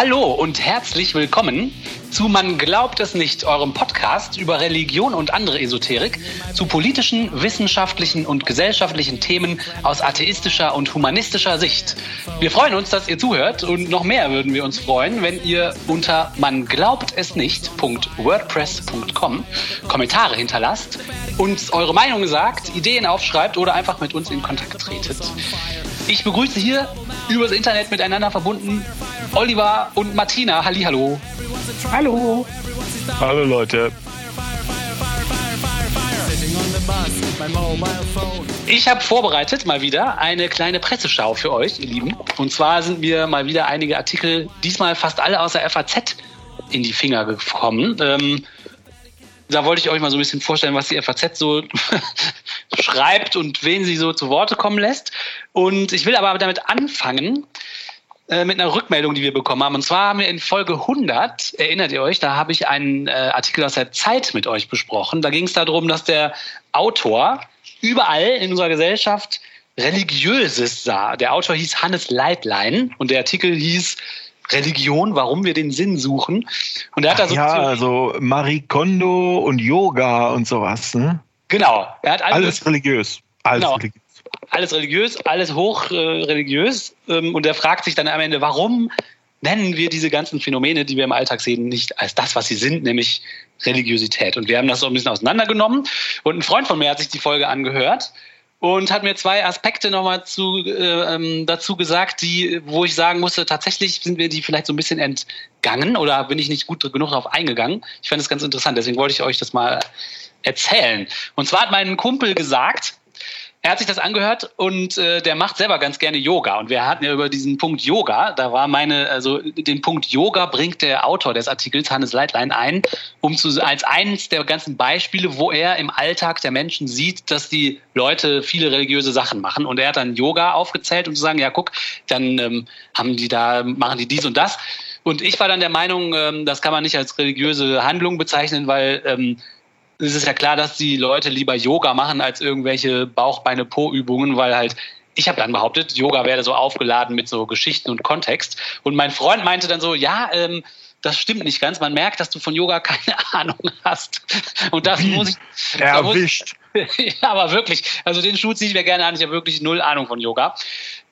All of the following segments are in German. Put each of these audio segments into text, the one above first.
Hallo und herzlich willkommen zu Man glaubt es nicht, eurem Podcast über Religion und andere Esoterik, zu politischen, wissenschaftlichen und gesellschaftlichen Themen aus atheistischer und humanistischer Sicht. Wir freuen uns, dass ihr zuhört und noch mehr würden wir uns freuen, wenn ihr unter man glaubt es nicht.wordpress.com Kommentare hinterlasst, uns eure Meinung sagt, Ideen aufschreibt oder einfach mit uns in Kontakt tretet. Ich begrüße hier übers Internet miteinander verbunden Oliver und Martina. Hallihallo. Hallo. Hallo Leute. Ich habe vorbereitet mal wieder eine kleine Presseschau für euch, ihr Lieben. Und zwar sind mir mal wieder einige Artikel, diesmal fast alle aus der FAZ, in die Finger gekommen. Ähm, da wollte ich euch mal so ein bisschen vorstellen, was die FAZ so schreibt und wen sie so zu Worte kommen lässt. Und ich will aber damit anfangen, äh, mit einer Rückmeldung, die wir bekommen haben. Und zwar haben wir in Folge 100, erinnert ihr euch, da habe ich einen äh, Artikel aus der Zeit mit euch besprochen. Da ging es darum, dass der Autor überall in unserer Gesellschaft Religiöses sah. Der Autor hieß Hannes Leitlein und der Artikel hieß Religion, warum wir den Sinn suchen. Und er hat da so ja, also Marie Kondo und Yoga und sowas. Ne? Genau. Er hat alles, alles religiös. Alles genau. religiös alles religiös, alles hoch äh. Ähm, und er fragt sich dann am Ende, warum nennen wir diese ganzen Phänomene, die wir im Alltag sehen, nicht als das, was sie sind, nämlich Religiosität. Und wir haben das so ein bisschen auseinandergenommen. Und ein Freund von mir hat sich die Folge angehört und hat mir zwei Aspekte nochmal zu, äh, ähm, dazu gesagt, die, wo ich sagen musste, tatsächlich sind wir die vielleicht so ein bisschen entgangen oder bin ich nicht gut genug darauf eingegangen. Ich fand es ganz interessant, deswegen wollte ich euch das mal erzählen. Und zwar hat mein Kumpel gesagt, er hat sich das angehört und äh, der macht selber ganz gerne Yoga. Und wir hatten ja über diesen Punkt Yoga, da war meine, also den Punkt Yoga bringt der Autor des Artikels, Hannes Leitlein, ein, um zu, als eines der ganzen Beispiele, wo er im Alltag der Menschen sieht, dass die Leute viele religiöse Sachen machen. Und er hat dann Yoga aufgezählt, um zu sagen, ja, guck, dann ähm, haben die da, machen die dies und das. Und ich war dann der Meinung, ähm, das kann man nicht als religiöse Handlung bezeichnen, weil ähm, es ist ja klar, dass die Leute lieber Yoga machen als irgendwelche Bauch-Beine-Po-Übungen, weil halt ich habe dann behauptet, Yoga werde so aufgeladen mit so Geschichten und Kontext. Und mein Freund meinte dann so, ja, ähm, das stimmt nicht ganz. Man merkt, dass du von Yoga keine Ahnung hast. Und das Wie? muss ich. Erwischt. ja, aber wirklich. Also den Schuh ziehe ich mir gerne an. Ich habe wirklich null Ahnung von Yoga.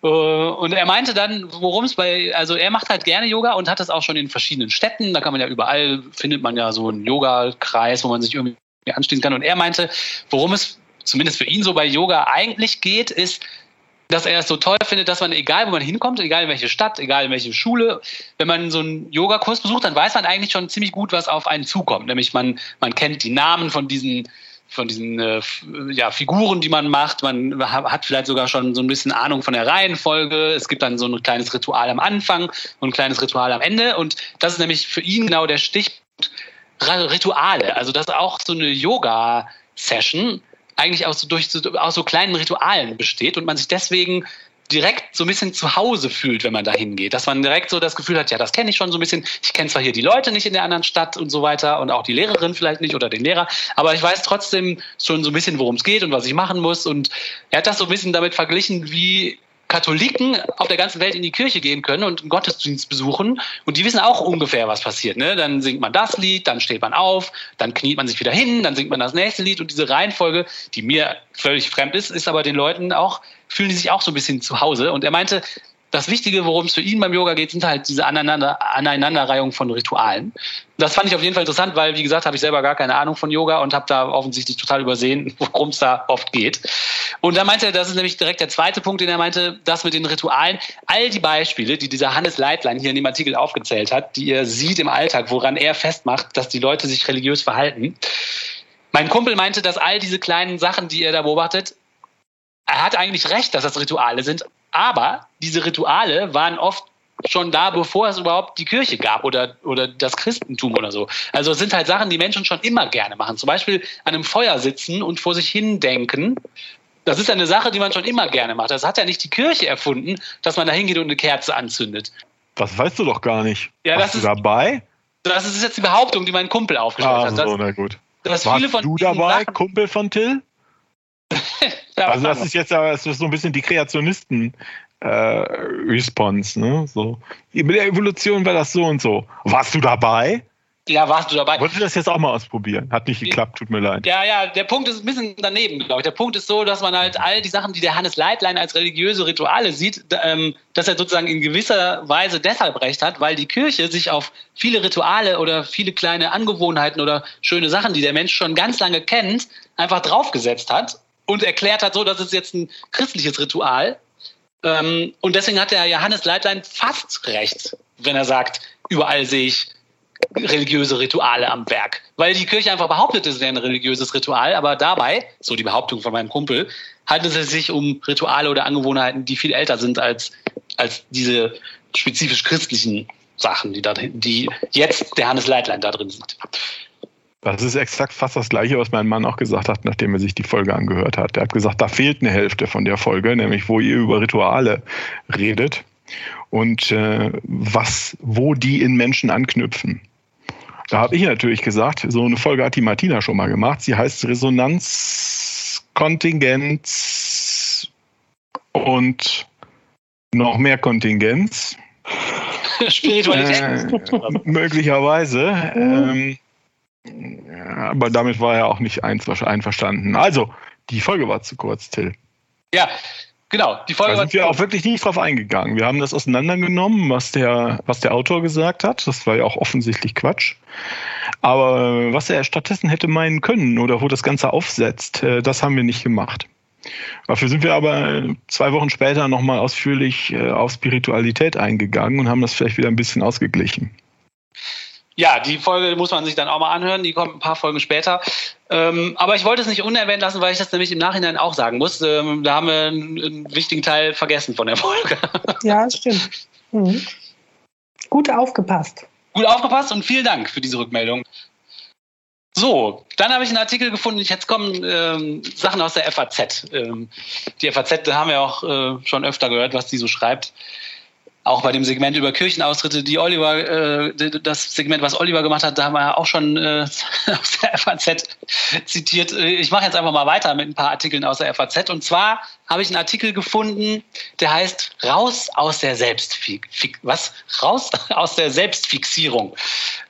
Äh, und er meinte dann, worum es bei, also er macht halt gerne Yoga und hat das auch schon in verschiedenen Städten. Da kann man ja überall, findet man ja so einen Yoga-Kreis, wo man sich irgendwie anschließen kann. Und er meinte, worum es zumindest für ihn so bei Yoga eigentlich geht, ist, dass er es so toll findet, dass man, egal wo man hinkommt, egal in welche Stadt, egal in welche Schule, wenn man so einen Yogakurs besucht, dann weiß man eigentlich schon ziemlich gut, was auf einen zukommt. Nämlich man, man kennt die Namen von diesen von diesen äh, ja, Figuren, die man macht. Man hat vielleicht sogar schon so ein bisschen Ahnung von der Reihenfolge. Es gibt dann so ein kleines Ritual am Anfang und ein kleines Ritual am Ende. Und das ist nämlich für ihn genau der Stichpunkt, Rituale. Also dass auch so eine Yoga-Session eigentlich aus so, durch, aus so kleinen Ritualen besteht und man sich deswegen direkt so ein bisschen zu Hause fühlt, wenn man da hingeht. Dass man direkt so das Gefühl hat, ja, das kenne ich schon so ein bisschen. Ich kenne zwar hier die Leute nicht in der anderen Stadt und so weiter und auch die Lehrerin vielleicht nicht oder den Lehrer, aber ich weiß trotzdem schon so ein bisschen, worum es geht und was ich machen muss. Und er hat das so ein bisschen damit verglichen, wie Katholiken auf der ganzen Welt in die Kirche gehen können und einen Gottesdienst besuchen und die wissen auch ungefähr, was passiert. Ne? Dann singt man das Lied, dann steht man auf, dann kniet man sich wieder hin, dann singt man das nächste Lied und diese Reihenfolge, die mir völlig fremd ist, ist aber den Leuten auch, fühlen die sich auch so ein bisschen zu Hause. Und er meinte, das Wichtige, worum es für ihn beim Yoga geht, sind halt diese Aneinander Aneinanderreihung von Ritualen. Das fand ich auf jeden Fall interessant, weil, wie gesagt, habe ich selber gar keine Ahnung von Yoga und habe da offensichtlich total übersehen, worum es da oft geht. Und da meinte er, das ist nämlich direkt der zweite Punkt, den er meinte, das mit den Ritualen. All die Beispiele, die dieser Hannes Leitlein hier in dem Artikel aufgezählt hat, die ihr sieht im Alltag, woran er festmacht, dass die Leute sich religiös verhalten. Mein Kumpel meinte, dass all diese kleinen Sachen, die er da beobachtet, er hat eigentlich recht, dass das Rituale sind, aber diese Rituale waren oft schon da, bevor es überhaupt die Kirche gab oder, oder das Christentum oder so. Also es sind halt Sachen, die Menschen schon immer gerne machen. Zum Beispiel an einem Feuer sitzen und vor sich hin denken. Das ist eine Sache, die man schon immer gerne macht. Das hat ja nicht die Kirche erfunden, dass man da hingeht und eine Kerze anzündet. Das weißt du doch gar nicht. Ja, Warst das du ist, dabei? Das ist jetzt die Behauptung, die mein Kumpel aufgestellt Ah, hat. so, Dass, na gut. Warst viele von du dabei, Sachen- Kumpel von Till? Also das ist jetzt das ist so ein bisschen die Kreationisten äh, Response, ne? So. Mit der Evolution war das so und so. Warst du dabei? Ja, warst du dabei? Wollte das jetzt auch mal ausprobieren? Hat nicht geklappt, tut mir leid. Ja, ja, der Punkt ist ein bisschen daneben, glaube ich. Der Punkt ist so, dass man halt all die Sachen, die der Hannes Leitlein als religiöse Rituale sieht, ähm, dass er sozusagen in gewisser Weise deshalb recht hat, weil die Kirche sich auf viele Rituale oder viele kleine Angewohnheiten oder schöne Sachen, die der Mensch schon ganz lange kennt, einfach draufgesetzt hat und erklärt hat, so, das ist jetzt ein christliches Ritual. Ähm, und deswegen hat der Johannes Leitlein fast recht, wenn er sagt, überall sehe ich religiöse Rituale am Werk. Weil die Kirche einfach behauptet, es wäre ein religiöses Ritual, aber dabei, so die Behauptung von meinem Kumpel, handelt es sich um Rituale oder Angewohnheiten, die viel älter sind als, als diese spezifisch christlichen Sachen, die, da, die jetzt der Hannes Leitlein da drin sind. Das ist exakt fast das Gleiche, was mein Mann auch gesagt hat, nachdem er sich die Folge angehört hat. Er hat gesagt, da fehlt eine Hälfte von der Folge, nämlich wo ihr über Rituale redet und äh, was, wo die in Menschen anknüpfen. Da habe ich natürlich gesagt, so eine Folge hat die Martina schon mal gemacht. Sie heißt Resonanzkontingenz und noch mehr Kontingenz. Spiritualität. Äh, möglicherweise. Ähm, aber damit war er auch nicht einverstanden. Also, die Folge war zu kurz, Till. Ja, Genau, die Folge da sind wir auch wirklich nicht drauf eingegangen. Wir haben das auseinandergenommen, was der, was der Autor gesagt hat. Das war ja auch offensichtlich Quatsch. Aber was er stattdessen hätte meinen können oder wo das Ganze aufsetzt, äh, das haben wir nicht gemacht. Dafür sind wir aber zwei Wochen später nochmal ausführlich äh, auf Spiritualität eingegangen und haben das vielleicht wieder ein bisschen ausgeglichen. Ja, die Folge muss man sich dann auch mal anhören. Die kommt ein paar Folgen später. Ähm, aber ich wollte es nicht unerwähnt lassen, weil ich das nämlich im Nachhinein auch sagen muss. Ähm, da haben wir einen, einen, wichtigen Teil vergessen von der Folge. Ja, stimmt. Mhm. Gut aufgepasst. Gut aufgepasst und vielen Dank für diese Rückmeldung. So, dann habe ich einen Artikel gefunden. Jetzt kommen ähm, Sachen aus der FAZ. Ähm, die FAZ, da haben wir auch äh, schon öfter gehört, was die so schreibt auch bei dem Segment über Kirchenaustritte, die Oliver, äh, das Segment, was Oliver gemacht hat, da haben wir ja auch schon äh, aus der FAZ zitiert. Äh, ich mache jetzt einfach mal weiter mit ein paar Artikeln aus der FAZ. Und zwar habe ich einen Artikel gefunden, der heißt Raus aus der Selbstfix was? Raus aus der Selbstfixierung.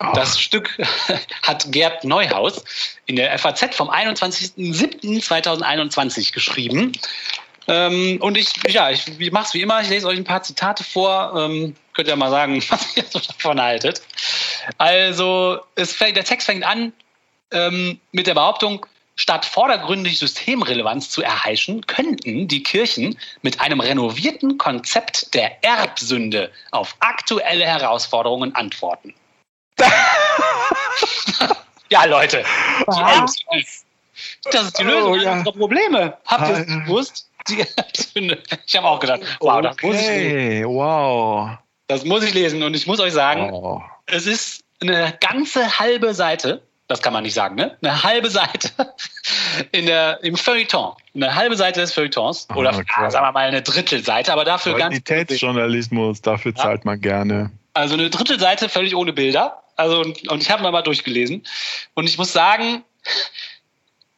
Oh. Das Stück hat Gerd Neuhaus in der FAZ vom 21.07.2021 geschrieben. Ähm, und ich, ja, ich, ich mache es wie immer. Ich lese euch ein paar Zitate vor. Ähm, könnt ihr mal sagen, was ihr so davon haltet. Also, es fängt, der Text fängt an ähm, mit der Behauptung, statt vordergründig Systemrelevanz zu erheischen, könnten die Kirchen mit einem renovierten Konzept der Erbsünde auf aktuelle Herausforderungen antworten. ja, Leute, die Erbsünde. Das ist die Lösung oh, ja. unserer Probleme. Habt ihr es gewusst? Ich habe auch gedacht, wow, das muss ich lesen. Wow. Das muss ich lesen und ich muss euch sagen, oh. es ist eine ganze halbe Seite, das kann man nicht sagen, ne? Eine halbe Seite in der, im Feuilleton. Eine halbe Seite des Feuilletons. Oder okay. ah, sagen wir mal eine Drittelseite, aber dafür ganz. Qualitätsjournalismus, dafür zahlt man gerne. Also eine Drittelseite völlig ohne Bilder. Also, und, und ich habe mal durchgelesen. Und ich muss sagen,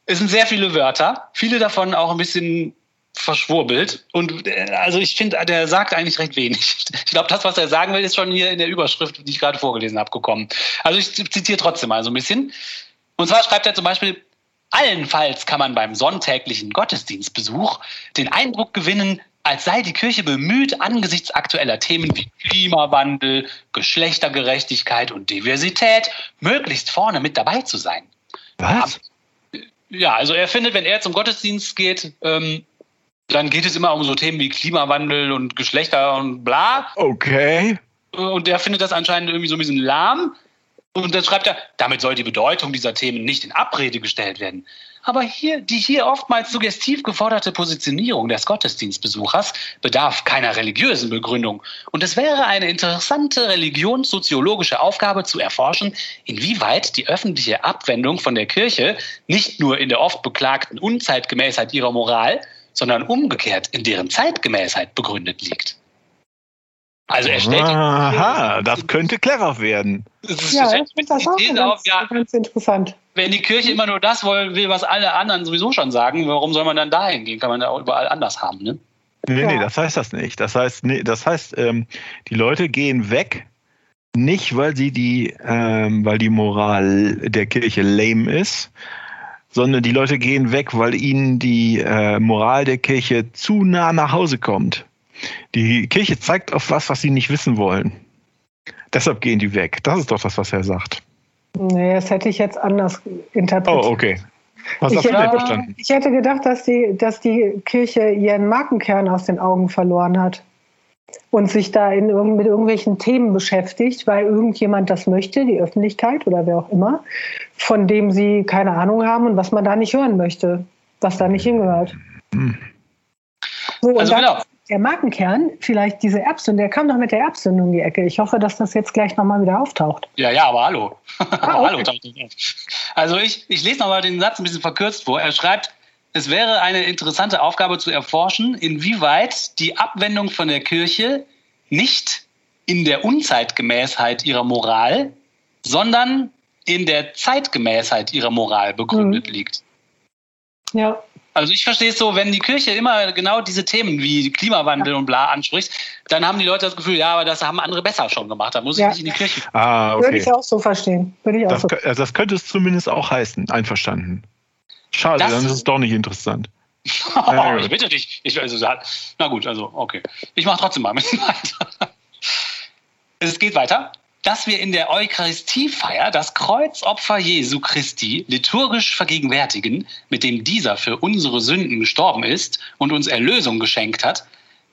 es sind sehr viele Wörter, viele davon auch ein bisschen verschwurbelt. Und äh, also ich finde, der sagt eigentlich recht wenig. Ich glaube, das, was er sagen will, ist schon hier in der Überschrift, die ich gerade vorgelesen habe, gekommen. Also ich zitiere trotzdem mal so ein bisschen. Und zwar schreibt er zum Beispiel, allenfalls kann man beim sonntäglichen Gottesdienstbesuch den Eindruck gewinnen, als sei die Kirche bemüht, angesichts aktueller Themen wie Klimawandel, Geschlechtergerechtigkeit und Diversität möglichst vorne mit dabei zu sein. Was? Ja, also er findet, wenn er zum Gottesdienst geht, ähm, dann geht es immer um so Themen wie Klimawandel und Geschlechter und bla. Okay. Und der findet das anscheinend irgendwie so ein bisschen lahm. Und dann schreibt er, damit soll die Bedeutung dieser Themen nicht in Abrede gestellt werden. Aber hier, die hier oftmals suggestiv geforderte Positionierung des Gottesdienstbesuchers bedarf keiner religiösen Begründung. Und es wäre eine interessante religionssoziologische Aufgabe zu erforschen, inwieweit die öffentliche Abwendung von der Kirche nicht nur in der oft beklagten Unzeitgemäßheit ihrer Moral, sondern umgekehrt in deren Zeitgemäßheit begründet liegt. Also er stellt Aha, das könnte clever werden. Das ja, ich finde das auch ganz, auf, ja, ganz interessant. Wenn die Kirche immer nur das will, was alle anderen sowieso schon sagen, warum soll man dann dahin gehen? Kann man da auch überall anders haben, ne? Nee, ja. nee, das heißt das nicht. Das heißt, nee, das heißt, ähm, die Leute gehen weg, nicht weil sie die, ähm, weil die Moral der Kirche lame ist, sondern die Leute gehen weg, weil ihnen die äh, Moral der Kirche zu nah nach Hause kommt. Die Kirche zeigt auf was, was sie nicht wissen wollen. Deshalb gehen die weg. Das ist doch das, was er sagt. Nee, das hätte ich jetzt anders interpretiert. Oh, okay. Was ich, hast du denn verstanden? Ich hätte gedacht, dass die, dass die Kirche ihren Markenkern aus den Augen verloren hat und sich da in, mit irgendwelchen Themen beschäftigt, weil irgendjemand das möchte, die Öffentlichkeit oder wer auch immer, von dem sie keine Ahnung haben und was man da nicht hören möchte, was da nicht hingehört. Hm. So, also genau. Der Markenkern, vielleicht diese Erbsünde, der kam doch mit der Erbsünde um die Ecke. Ich hoffe, dass das jetzt gleich nochmal wieder auftaucht. Ja, ja, aber hallo. Ah, okay. hallo also ich, ich lese nochmal den Satz ein bisschen verkürzt vor. Er schreibt, es wäre eine interessante Aufgabe zu erforschen, inwieweit die Abwendung von der Kirche nicht in der Unzeitgemäßheit ihrer Moral, sondern in der Zeitgemäßheit ihrer Moral begründet mhm. liegt. Ja. Also ich verstehe es so, wenn die Kirche immer genau diese Themen wie Klimawandel ja. und bla anspricht, dann haben die Leute das Gefühl, ja, aber das haben andere besser schon gemacht. Da muss ich ja. nicht in die Kirche. Ah, okay. Würde ich auch so verstehen. Würde ich auch das, so. Also das könnte es zumindest auch heißen. Einverstanden. Schade, das dann ist es doch nicht interessant. oh, ich bitte dich. Ich, also, na gut, also okay. Ich mache trotzdem mal ein bisschen weiter. Es geht weiter. Dass wir in der Eucharistiefeier das Kreuzopfer Jesu Christi liturgisch vergegenwärtigen, mit dem dieser für unsere Sünden gestorben ist und uns Erlösung geschenkt hat,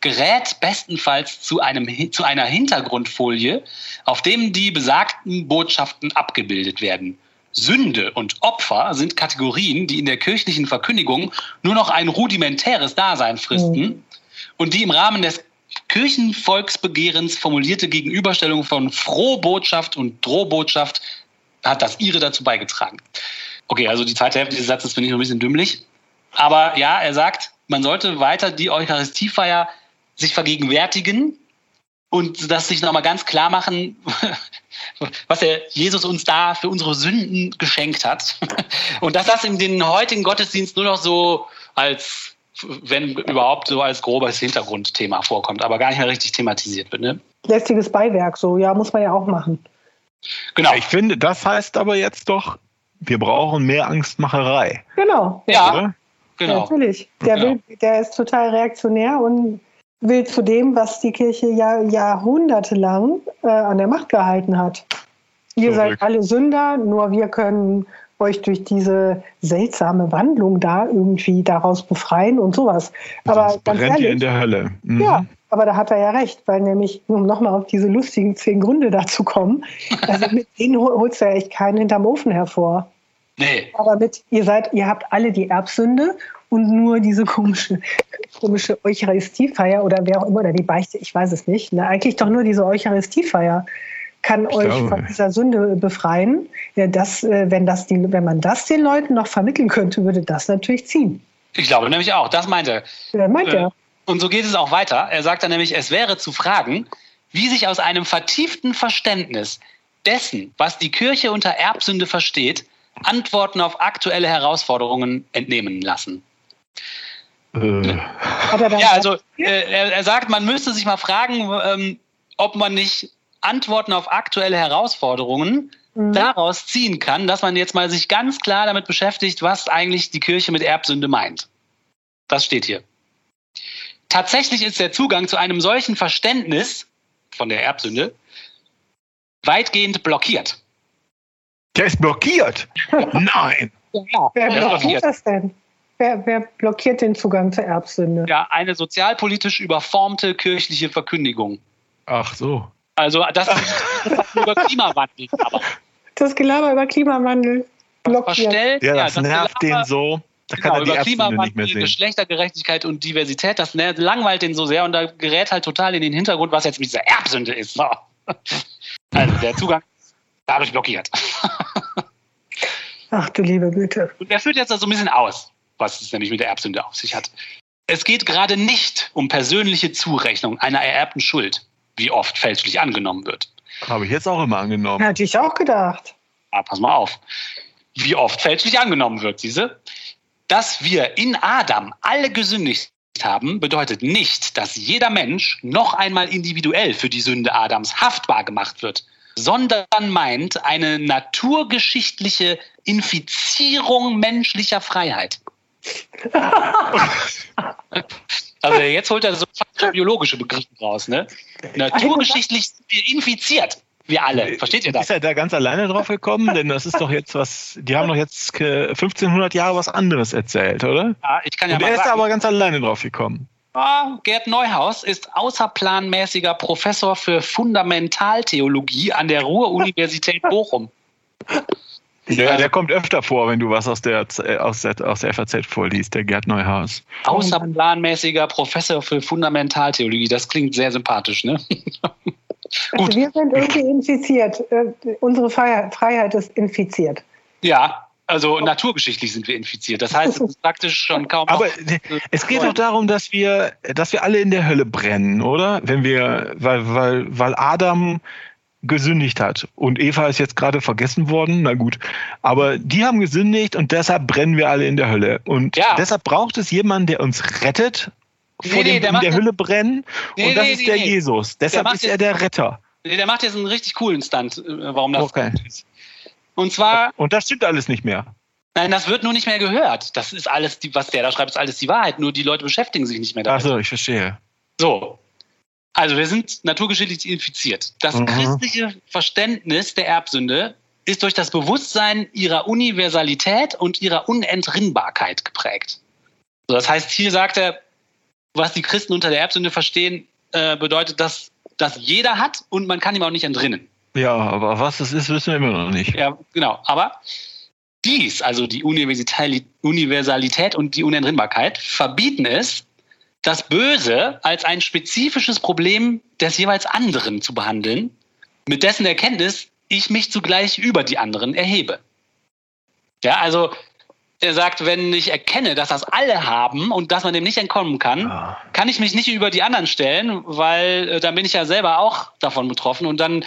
gerät bestenfalls zu, einem, zu einer Hintergrundfolie, auf dem die besagten Botschaften abgebildet werden. Sünde und Opfer sind Kategorien, die in der kirchlichen Verkündigung nur noch ein rudimentäres Dasein fristen mhm. und die im Rahmen des Kirchenvolksbegehrens formulierte Gegenüberstellung von Frohbotschaft und Drohbotschaft hat das ihre dazu beigetragen. Okay, also die zweite Hälfte dieses Satzes finde ich noch ein bisschen dümmlich. Aber ja, er sagt, man sollte weiter die Eucharistiefeier sich vergegenwärtigen und das sich nochmal ganz klar machen, was er Jesus uns da für unsere Sünden geschenkt hat. Und dass das in den heutigen Gottesdienst nur noch so als, wenn überhaupt, so als grobes Hintergrundthema vorkommt, aber gar nicht mehr richtig thematisiert wird. Ne? Lästiges Beiwerk, so, ja, muss man ja auch machen. Genau. Ich finde, das heißt aber jetzt doch, wir brauchen mehr Angstmacherei. Genau. Ja, oder? genau. Ja, natürlich. Der, genau. will, der ist total reaktionär und will zu dem, was die Kirche ja jahrhundertelang äh, an der Macht gehalten hat. Ihr Zurück. seid alle Sünder, nur wir können euch durch diese seltsame Wandlung da irgendwie daraus befreien und sowas. Aber das ganz ehrlich, in der Hölle. Mhm. Ja, aber da hat er ja recht, weil nämlich, um nochmal auf diese lustigen zehn Gründe dazu kommen, also mit denen holst du ja echt keinen hinterm Ofen hervor. Nee. Aber mit, ihr seid, ihr habt alle die Erbsünde und nur diese komische, komische Eucharistiefeier oder wer auch immer, oder die Beichte, ich weiß es nicht. Ne? Eigentlich doch nur diese Eucharistiefeier kann ich euch glaube. von dieser Sünde befreien. Ja, das, äh, wenn, das die, wenn man das den Leuten noch vermitteln könnte, würde das natürlich ziehen. Ich glaube nämlich auch, das meint er. Ja, meint er. Äh, und so geht es auch weiter. Er sagt dann nämlich, es wäre zu fragen, wie sich aus einem vertieften Verständnis dessen, was die Kirche unter Erbsünde versteht, Antworten auf aktuelle Herausforderungen entnehmen lassen. Äh. Ja, also äh, er, er, sagt, man müsste sich mal fragen, ähm, ob man nicht Antworten auf aktuelle Herausforderungen mhm. daraus ziehen kann, dass man jetzt mal sich ganz klar damit beschäftigt, was eigentlich die Kirche mit Erbsünde meint. Das steht hier. Tatsächlich ist der Zugang zu einem solchen Verständnis von der Erbsünde weitgehend blockiert. Der ist blockiert? Nein. Ja, wer blockiert das denn? Wer, wer, blockiert den Zugang zur Erbsünde? Ja, eine sozialpolitisch überformte kirchliche Verkündigung. Ach so. Also das ist über Klimawandel. Aber das Gelaber über Klimawandel blockiert. Verstellt, ja, das, ja, das nervt Gelaber, den so. Da kann genau, er die über nicht mehr sehen. Geschlechtergerechtigkeit und Diversität, das langweilt den so sehr und da gerät halt total in den Hintergrund, was jetzt mit dieser Erbsünde ist. So. Also der Zugang dadurch blockiert. Ach du liebe Güte. Und er führt jetzt so ein bisschen aus was es nämlich mit der Erbsünde auf sich hat. Es geht gerade nicht um persönliche Zurechnung einer ererbten Schuld, wie oft fälschlich angenommen wird. Habe ich jetzt auch immer angenommen. Hätte ich auch gedacht. Ja, pass mal auf. Wie oft fälschlich angenommen wird, diese, dass wir in Adam alle gesündigt haben, bedeutet nicht, dass jeder Mensch noch einmal individuell für die Sünde Adams haftbar gemacht wird, sondern meint eine naturgeschichtliche Infizierung menschlicher Freiheit. also jetzt holt er so biologische Begriffe raus, ne? Naturgeschichtlich sind wir infiziert. Wir alle. Versteht ihr das? Ist er da ganz alleine drauf gekommen? Denn das ist doch jetzt was, die haben doch jetzt 1500 Jahre was anderes erzählt, oder? Ja, ich kann ja Und er ist aber ganz alleine drauf gekommen. Gerd Neuhaus ist außerplanmäßiger Professor für Fundamentaltheologie an der Ruhr-Universität Bochum. Ja, der kommt öfter vor, wenn du was aus der, aus der, aus der FAZ vorliest, der Gerd Neuhaus. Außerplanmäßiger Professor für Fundamentaltheologie, das klingt sehr sympathisch, ne? Also wir sind irgendwie infiziert. Äh, unsere Freiheit ist infiziert. Ja, also naturgeschichtlich sind wir infiziert. Das heißt, es ist praktisch schon kaum. Aber es geht doch darum, dass wir, dass wir alle in der Hölle brennen, oder? Wenn wir, weil, weil, weil Adam gesündigt hat und Eva ist jetzt gerade vergessen worden, na gut. Aber die haben gesündigt und deshalb brennen wir alle in der Hölle. Und ja. deshalb braucht es jemanden, der uns rettet vor nee, dem der in der Hölle brennen. Nee, und das nee, ist der Jesus. Deshalb ist er der Retter. Nee, der macht jetzt einen richtig coolen Stunt, äh, warum das okay. ist. Und zwar. Und das stimmt alles nicht mehr. Nein, das wird nur nicht mehr gehört. Das ist alles, die, was der da schreibt, ist alles die Wahrheit. Nur die Leute beschäftigen sich nicht mehr damit. Achso, ich verstehe. So. Also wir sind naturgeschichtlich infiziert. Das mhm. christliche Verständnis der Erbsünde ist durch das Bewusstsein ihrer Universalität und ihrer Unentrinnbarkeit geprägt. So, das heißt, hier sagt er, was die Christen unter der Erbsünde verstehen, äh, bedeutet, dass das jeder hat und man kann ihm auch nicht entrinnen. Ja, aber was es ist, wissen wir immer noch nicht. Ja, genau. Aber dies, also die Universalität und die Unentrinnbarkeit, verbieten es, das Böse als ein spezifisches Problem des jeweils anderen zu behandeln, mit dessen Erkenntnis ich mich zugleich über die anderen erhebe. Ja, also er sagt, wenn ich erkenne, dass das alle haben und dass man dem nicht entkommen kann, ja. kann ich mich nicht über die anderen stellen, weil äh, dann bin ich ja selber auch davon betroffen und dann,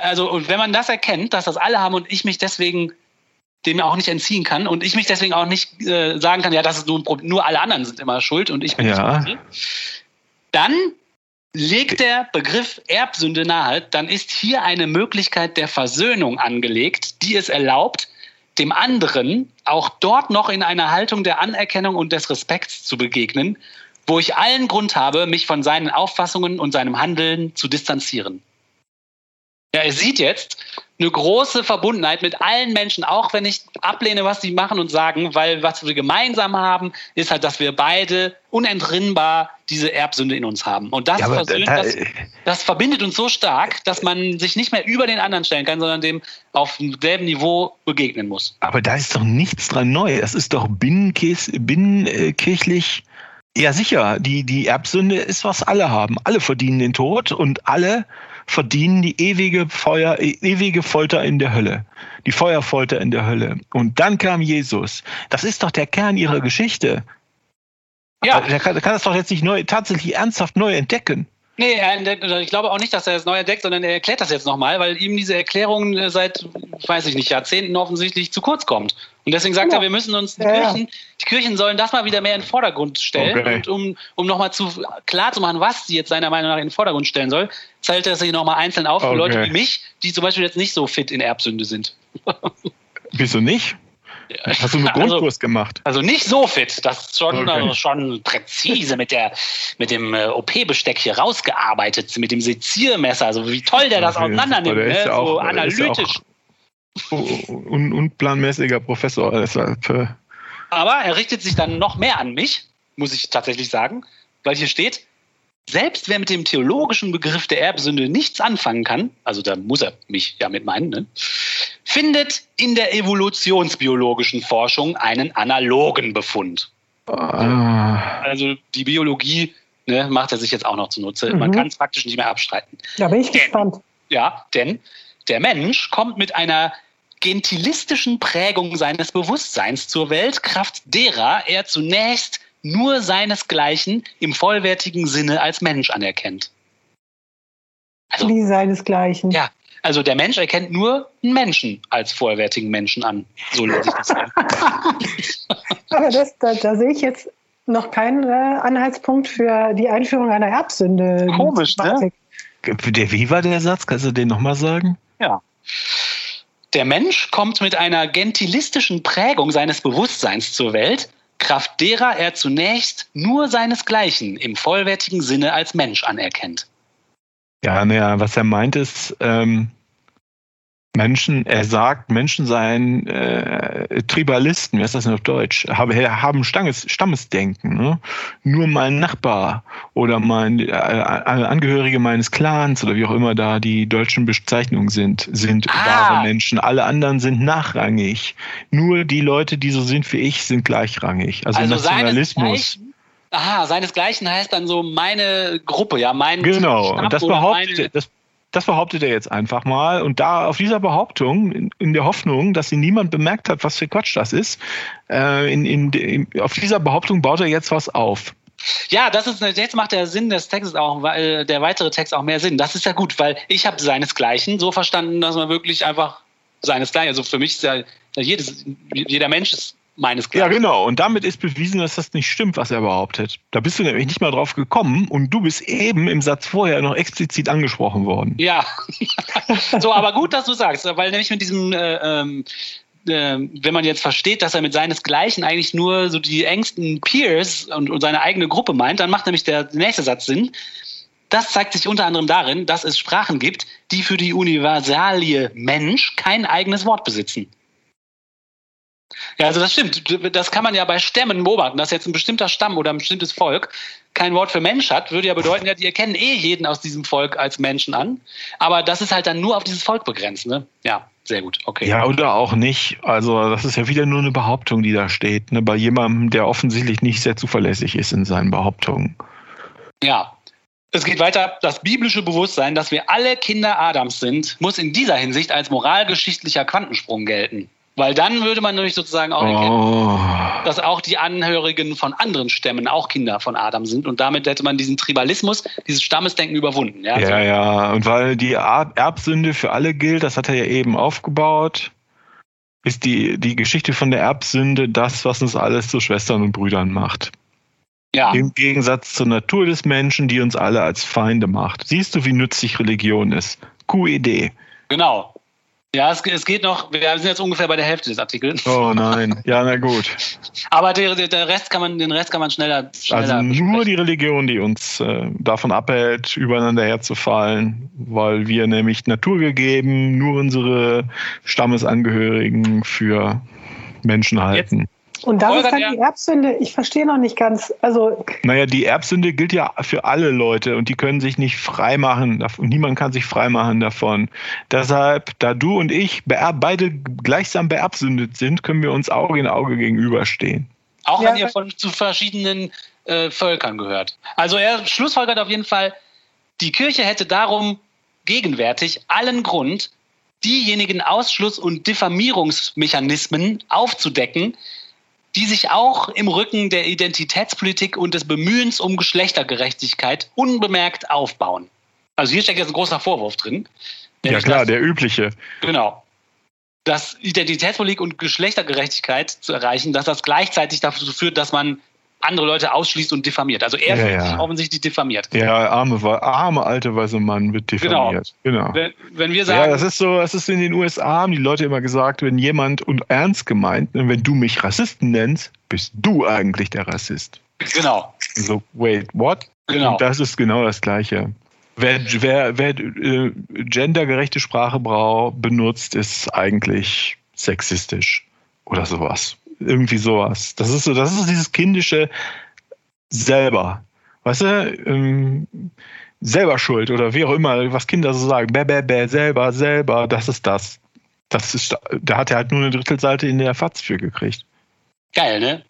also und wenn man das erkennt, dass das alle haben und ich mich deswegen dem auch nicht entziehen kann und ich mich deswegen auch nicht äh, sagen kann, ja, das ist nur ein Problem, nur alle anderen sind immer schuld und ich bin ja. nicht dann legt der Begriff Erbsünde nahe, dann ist hier eine Möglichkeit der Versöhnung angelegt, die es erlaubt, dem anderen auch dort noch in einer Haltung der Anerkennung und des Respekts zu begegnen, wo ich allen Grund habe, mich von seinen Auffassungen und seinem Handeln zu distanzieren. Ja, er sieht jetzt eine große Verbundenheit mit allen Menschen, auch wenn ich ablehne, was sie machen und sagen, weil was wir gemeinsam haben, ist halt, dass wir beide unentrinnbar diese Erbsünde in uns haben. Und das, ja, versöhnt, da, das, das, verbindet uns so stark, dass man sich nicht mehr über den anderen stellen kann, sondern dem auf demselben Niveau begegnen muss. Aber da ist doch nichts dran neu. Das ist doch binnenkirchlich. Ja, sicher. Die, die Erbsünde ist, was alle haben. Alle verdienen den Tod und alle verdienen die ewige Feuer, ewige Folter in der Hölle. Die Feuerfolter in der Hölle. Und dann kam Jesus. Das ist doch der Kern ihrer Geschichte. Ja. Der kann, der kann das doch jetzt nicht neu, tatsächlich ernsthaft neu entdecken. Nee, also ich glaube auch nicht, dass er es neu entdeckt, sondern er erklärt das jetzt nochmal, weil ihm diese Erklärung äh, seit, weiß ich nicht, Jahrzehnten offensichtlich zu kurz kommt. Und deswegen sagt ja. er, wir müssen uns die, ja, Kirchen, die Kirchen sollen das mal wieder mehr in den Vordergrund stellen. Okay. Und um, um nochmal zu klar zu machen, was sie jetzt seiner Meinung nach in den Vordergrund stellen soll, zählt er sich nochmal einzeln auf für okay. Leute wie mich, die zum Beispiel jetzt nicht so fit in Erbsünde sind. Wieso nicht? Hast du einen also, Grundkurs gemacht? Also nicht so fit, das ist schon, okay. also schon präzise mit, der, mit dem äh, OP-Besteck hier rausgearbeitet, mit dem Seziermesser, also wie toll der das okay, auseinander nimmt, ne? So analytisch. Un unplanmäßiger Professor. Deshalb, äh. Aber er richtet sich dann noch mehr an mich, muss ich tatsächlich sagen, weil hier steht, selbst wer mit dem theologischen Begriff der Erbsünde nichts anfangen kann, also da muss er mich ja mit meinen, ne, findet in der evolutionsbiologischen Forschung einen analogen Befund. Ah. Also die Biologie ne, macht er sich jetzt auch noch zunutze. Mhm. Man kann es praktisch nicht mehr abstreiten. Da bin ich denn, gespannt. Ja, denn der Mensch kommt mit einer gentilistischen Prägung seines Bewusstseins zur Welt, Kraft derer er zunächst nur seinesgleichen im vollwertigen Sinne als Mensch anerkennt. Also, Wie seinesgleichen? Ja, also der Mensch erkennt nur einen Menschen als vollwertigen Menschen an. So lese ich das. Aber das, da, da sehe ich jetzt noch kein äh, Anhaltspunkt für die Einführung einer Erbsünde. Komisch, ne? Der, wie war der Satz? Kannst du den nochmal sagen? Ja. Der Mensch kommt mit einer gentilistischen Prägung seines Bewusstseins zur Welt, Kraft derer er zunächst nur seinesgleichen im vollwertigen Sinne als Mensch anerkennt. Ja, naja, was er meint ist, ähm, Menschen, er sagt, Menschen seien äh, Tribalisten, wie heißt das denn auf Deutsch, haben, haben Stanges, Stammesdenken. Ne? Nur mein Nachbar oder mein äh, Angehörige meines Clans oder wie auch immer da die deutschen Bezeichnungen sind, sind ah. wahre Menschen. Alle anderen sind nachrangig. Nur die Leute, die so sind wie ich, sind gleichrangig. Also, also Nationalismus. Aha, seinesgleichen heißt dann so meine Gruppe, ja, mein Genau, Stab das behauptet, das das behauptet er jetzt einfach mal. Und da auf dieser Behauptung, in, in der Hoffnung, dass sie niemand bemerkt hat, was für Quatsch das ist, äh, in, in, auf dieser Behauptung baut er jetzt was auf. Ja, das ist jetzt macht der Sinn des Textes auch, weil der weitere Text auch mehr Sinn. Das ist ja gut, weil ich habe seinesgleichen so verstanden, dass man wirklich einfach seinesgleichen. Also für mich ist ja jedes, jeder Mensch ist meines Glaubens. Ja, genau. Und damit ist bewiesen, dass das nicht stimmt, was er behauptet. Da bist du nämlich nicht mal drauf gekommen und du bist eben im Satz vorher noch explizit angesprochen worden. Ja. so, aber gut, dass du sagst, weil nämlich mit diesem, äh, äh, wenn man jetzt versteht, dass er mit seinesgleichen eigentlich nur so die engsten Peers und, und seine eigene Gruppe meint, dann macht nämlich der nächste Satz Sinn. Das zeigt sich unter anderem darin, dass es Sprachen gibt, die für die Universalie Mensch kein eigenes Wort besitzen. Ja, also das stimmt. Das kann man ja bei Stämmen beobachten, dass jetzt ein bestimmter Stamm oder ein bestimmtes Volk kein Wort für Mensch hat, würde ja bedeuten, ja, die erkennen eh jeden aus diesem Volk als Menschen an. Aber das ist halt dann nur auf dieses Volk begrenzt, ne? Ja, sehr gut, okay. Ja, oder auch nicht. Also, das ist ja wieder nur eine Behauptung, die da steht, ne? Bei jemandem, der offensichtlich nicht sehr zuverlässig ist in seinen Behauptungen. Ja, es geht weiter. Das biblische Bewusstsein, dass wir alle Kinder Adams sind, muss in dieser Hinsicht als moralgeschichtlicher Quantensprung gelten. Weil dann würde man nämlich sozusagen auch erkennen, oh. dass auch die Angehörigen von anderen Stämmen auch Kinder von Adam sind. Und damit hätte man diesen Tribalismus, dieses Stammesdenken überwunden. Ja, ja, so. ja. Und weil die Erbsünde für alle gilt, das hat er ja eben aufgebaut, ist die, die Geschichte von der Erbsünde das, was uns alles zu Schwestern und Brüdern macht. Ja. Im Gegensatz zur Natur des Menschen, die uns alle als Feinde macht. Siehst du, wie nützlich Religion ist? QED. Genau. Ja, es, es, geht noch, wir sind jetzt ungefähr bei der Hälfte des Artikels. Oh nein, ja, na gut. Aber der, der Rest kann man, den Rest kann man schneller. schneller also nur die Religion, die uns äh, davon abhält, übereinander herzufallen, weil wir nämlich naturgegeben nur unsere Stammesangehörigen für Menschen halten. Jetzt, und da ist dann die Erbsünde, ich verstehe noch nicht ganz, also. Naja, die Erbsünde gilt ja für alle Leute und die können sich nicht freimachen, niemand kann sich freimachen davon. Deshalb, da du und ich beide gleichsam beerbsündet sind, können wir uns Auge in Auge gegenüberstehen. Auch ja, wenn ihr von zu verschiedenen äh, Völkern gehört. Also er schlussfolgert auf jeden Fall, die Kirche hätte darum gegenwärtig allen Grund, diejenigen Ausschluss- und Diffamierungsmechanismen aufzudecken, die sich auch im Rücken der Identitätspolitik und des Bemühens um Geschlechtergerechtigkeit unbemerkt aufbauen. Also hier steckt jetzt ein großer Vorwurf drin. Ja klar, das, der übliche. Genau. Dass Identitätspolitik und Geschlechtergerechtigkeit zu erreichen, dass das gleichzeitig dazu führt, dass man andere Leute ausschließt und diffamiert. Also er ja, ja. offensichtlich diffamiert. Ja, arme, arme alte weiße Mann wird diffamiert. Genau. genau. Wenn, wenn, wir sagen. Ja, das ist so, das ist in den USA, haben die Leute immer gesagt, wenn jemand und ernst gemeint, wenn du mich Rassisten nennst, bist du eigentlich der Rassist. Genau. So, wait, what? Genau. Und das ist genau das Gleiche. Wer, wer, wer äh, gendergerechte Sprache brau, benutzt, ist eigentlich sexistisch oder sowas irgendwie sowas. Das ist so, das ist dieses kindische selber. Weißt du, ähm, selber schuld oder wie auch immer, was Kinder so sagen, bäh, bäh, bäh, selber, selber, das ist das. Das ist, da hat er halt nur eine Drittelseite in der FAZ für gekriegt. Geil, ne?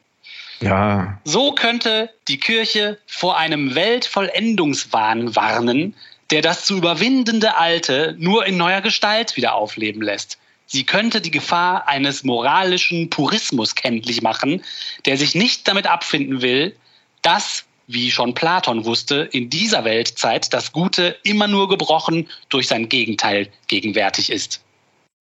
Ja. So könnte die Kirche vor einem Weltvollendungswahn warnen, der das zu überwindende Alte nur in neuer Gestalt wieder aufleben lässt. Sie könnte die Gefahr eines moralischen Purismus kenntlich machen, der sich nicht damit abfinden will, dass, wie schon Platon wusste, in dieser Weltzeit das Gute immer nur gebrochen durch sein Gegenteil gegenwärtig ist.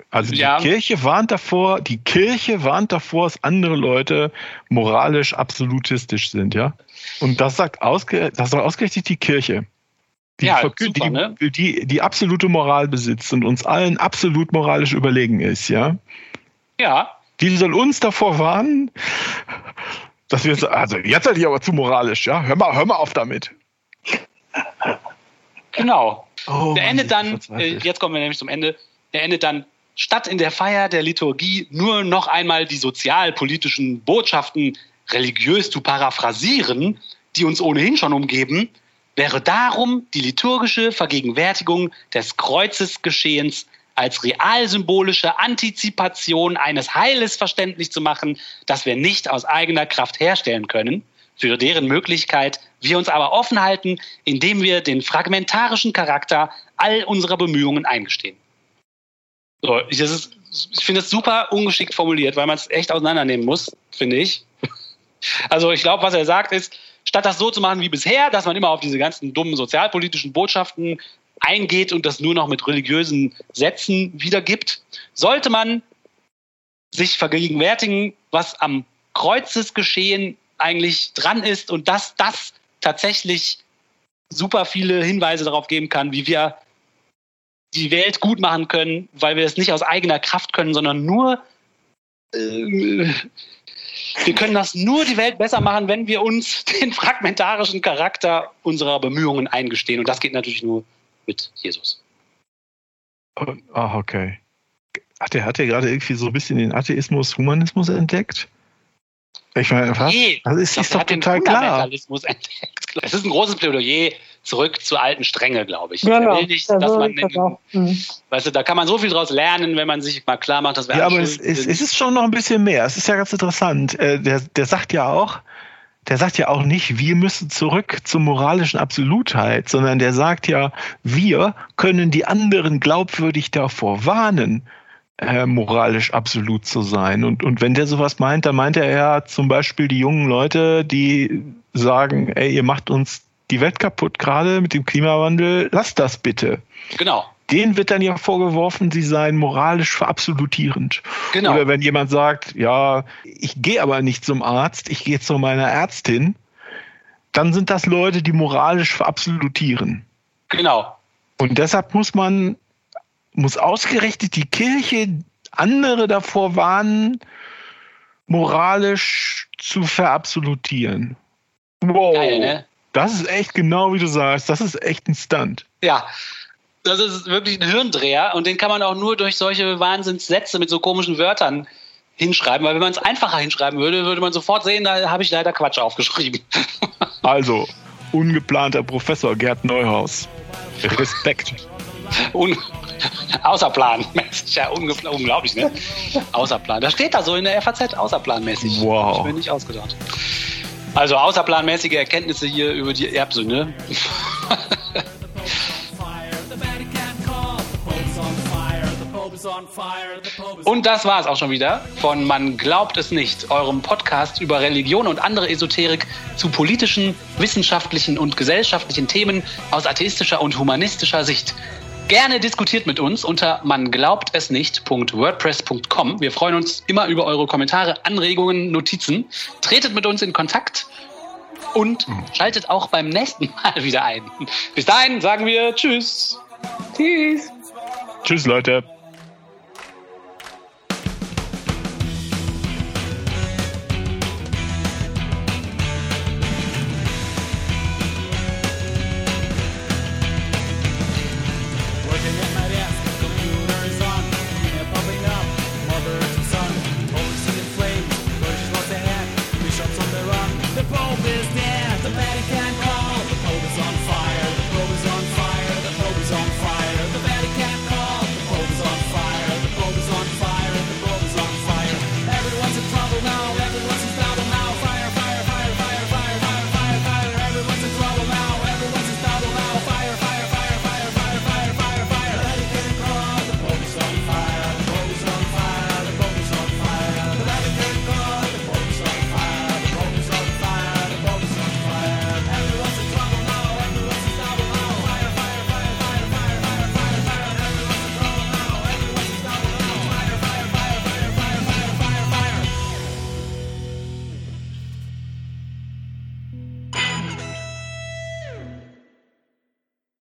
Also die ja. Kirche warnt davor, die Kirche warnt davor, dass andere Leute moralisch absolutistisch sind, ja. Und das sagt, ausge, das sagt ausgerechnet die Kirche. Die, ja, super, die, ne? die, die absolute Moral besitzt und uns allen absolut moralisch überlegen ist, ja. Ja. Die soll uns davor warnen, dass wir, also jetzt seid ihr aber zu moralisch, ja. Hör mal, hör mal auf damit. Genau. Oh, der endet dann, äh, jetzt kommen wir nämlich zum Ende, der endet dann statt in der Feier der Liturgie nur noch einmal die sozialpolitischen Botschaften religiös zu paraphrasieren, die uns ohnehin schon umgeben, wäre darum die liturgische Vergegenwärtigung des Kreuzesgeschehens als realsymbolische Antizipation eines Heiles verständlich zu machen, das wir nicht aus eigener Kraft herstellen können, für deren Möglichkeit wir uns aber offen halten, indem wir den fragmentarischen Charakter all unserer Bemühungen eingestehen. So, ich, ich finde es super ungeschickt formuliert, weil man es echt auseinandernehmen muss, finde ich. Also ich glaube, was er sagt ist, statt das so zu machen wie bisher, dass man immer auf diese ganzen dummen sozialpolitischen Botschaften eingeht und das nur noch mit religiösen Sätzen wiedergibt, sollte man sich vergegenwärtigen, was am Kreuzesgeschehen eigentlich dran ist und dass das tatsächlich super viele Hinweise darauf geben kann, wie wir die Welt gut machen können, weil wir es nicht aus eigener Kraft können, sondern nur äh, wir können das nur die Welt besser machen, wenn wir uns den fragmentarischen Charakter unserer Bemühungen eingestehen. Und das geht natürlich nur mit Jesus. Oh, ah, okay. Hat er, hat er gerade irgendwie so ein bisschen den Atheismus, Humanismus entdeckt? Ich meine, was? Nee, das ist, ist doch total klar. Es ist ein großes Plädoyer zurück zur alten Strenge, glaube ich. Genau, will nicht, dass man in, mhm. weißt du, da kann man so viel draus lernen, wenn man sich mal klar macht, dass wir Ja, aber es, es, es, ist schon noch ein bisschen mehr. Es ist ja ganz interessant. Äh, der, der sagt ja auch, der sagt ja auch nicht, wir müssen zurück zur moralischen Absolutheit, sondern der sagt ja, wir können die anderen glaubwürdig davor warnen, äh, moralisch absolut zu sein. Und, und wenn der sowas meint, dann meint er ja zum Beispiel die jungen Leute, die sagen, ey, ihr macht uns die Welt kaputt gerade mit dem Klimawandel, lasst das bitte. Genau. Denen wird dann ja vorgeworfen, sie seien moralisch verabsolutierend. Genau. Oder wenn jemand sagt, ja, ich gehe aber nicht zum Arzt, ich gehe zu meiner Ärztin, dann sind das Leute, die moralisch verabsolutieren. Genau. Und deshalb muss man muss ausgerechnet die Kirche andere davor warnen, moralisch zu verabsolutieren. Wow. Geil, ne? Das ist echt genau wie du sagst. Das ist echt ein Stunt. Ja. Das ist wirklich ein Hirndreher und den kann man auch nur durch solche Wahnsinnssätze mit so komischen Wörtern hinschreiben, weil wenn man es einfacher hinschreiben würde, würde man sofort sehen, da habe ich leider Quatsch aufgeschrieben. also, ungeplanter Professor Gerd Neuhaus. Respekt. Un außerplanmäßig, ja, unglaublich, ne? Außerplan. Das steht da so in der FAZ, außerplanmäßig. Wow. Ich bin nicht ausgedacht. Also außerplanmäßige Erkenntnisse hier über die Erbsünde. Und das war es auch schon wieder von Man glaubt es nicht, eurem Podcast über Religion und andere Esoterik zu politischen, wissenschaftlichen und gesellschaftlichen Themen aus atheistischer und humanistischer Sicht. Gerne diskutiert mit uns unter man glaubt es nicht.wordpress.com. Wir freuen uns immer über eure Kommentare, Anregungen, Notizen. Tretet mit uns in Kontakt und schaltet auch beim nächsten Mal wieder ein. Bis dahin sagen wir Tschüss. Tschüss. Tschüss, Leute.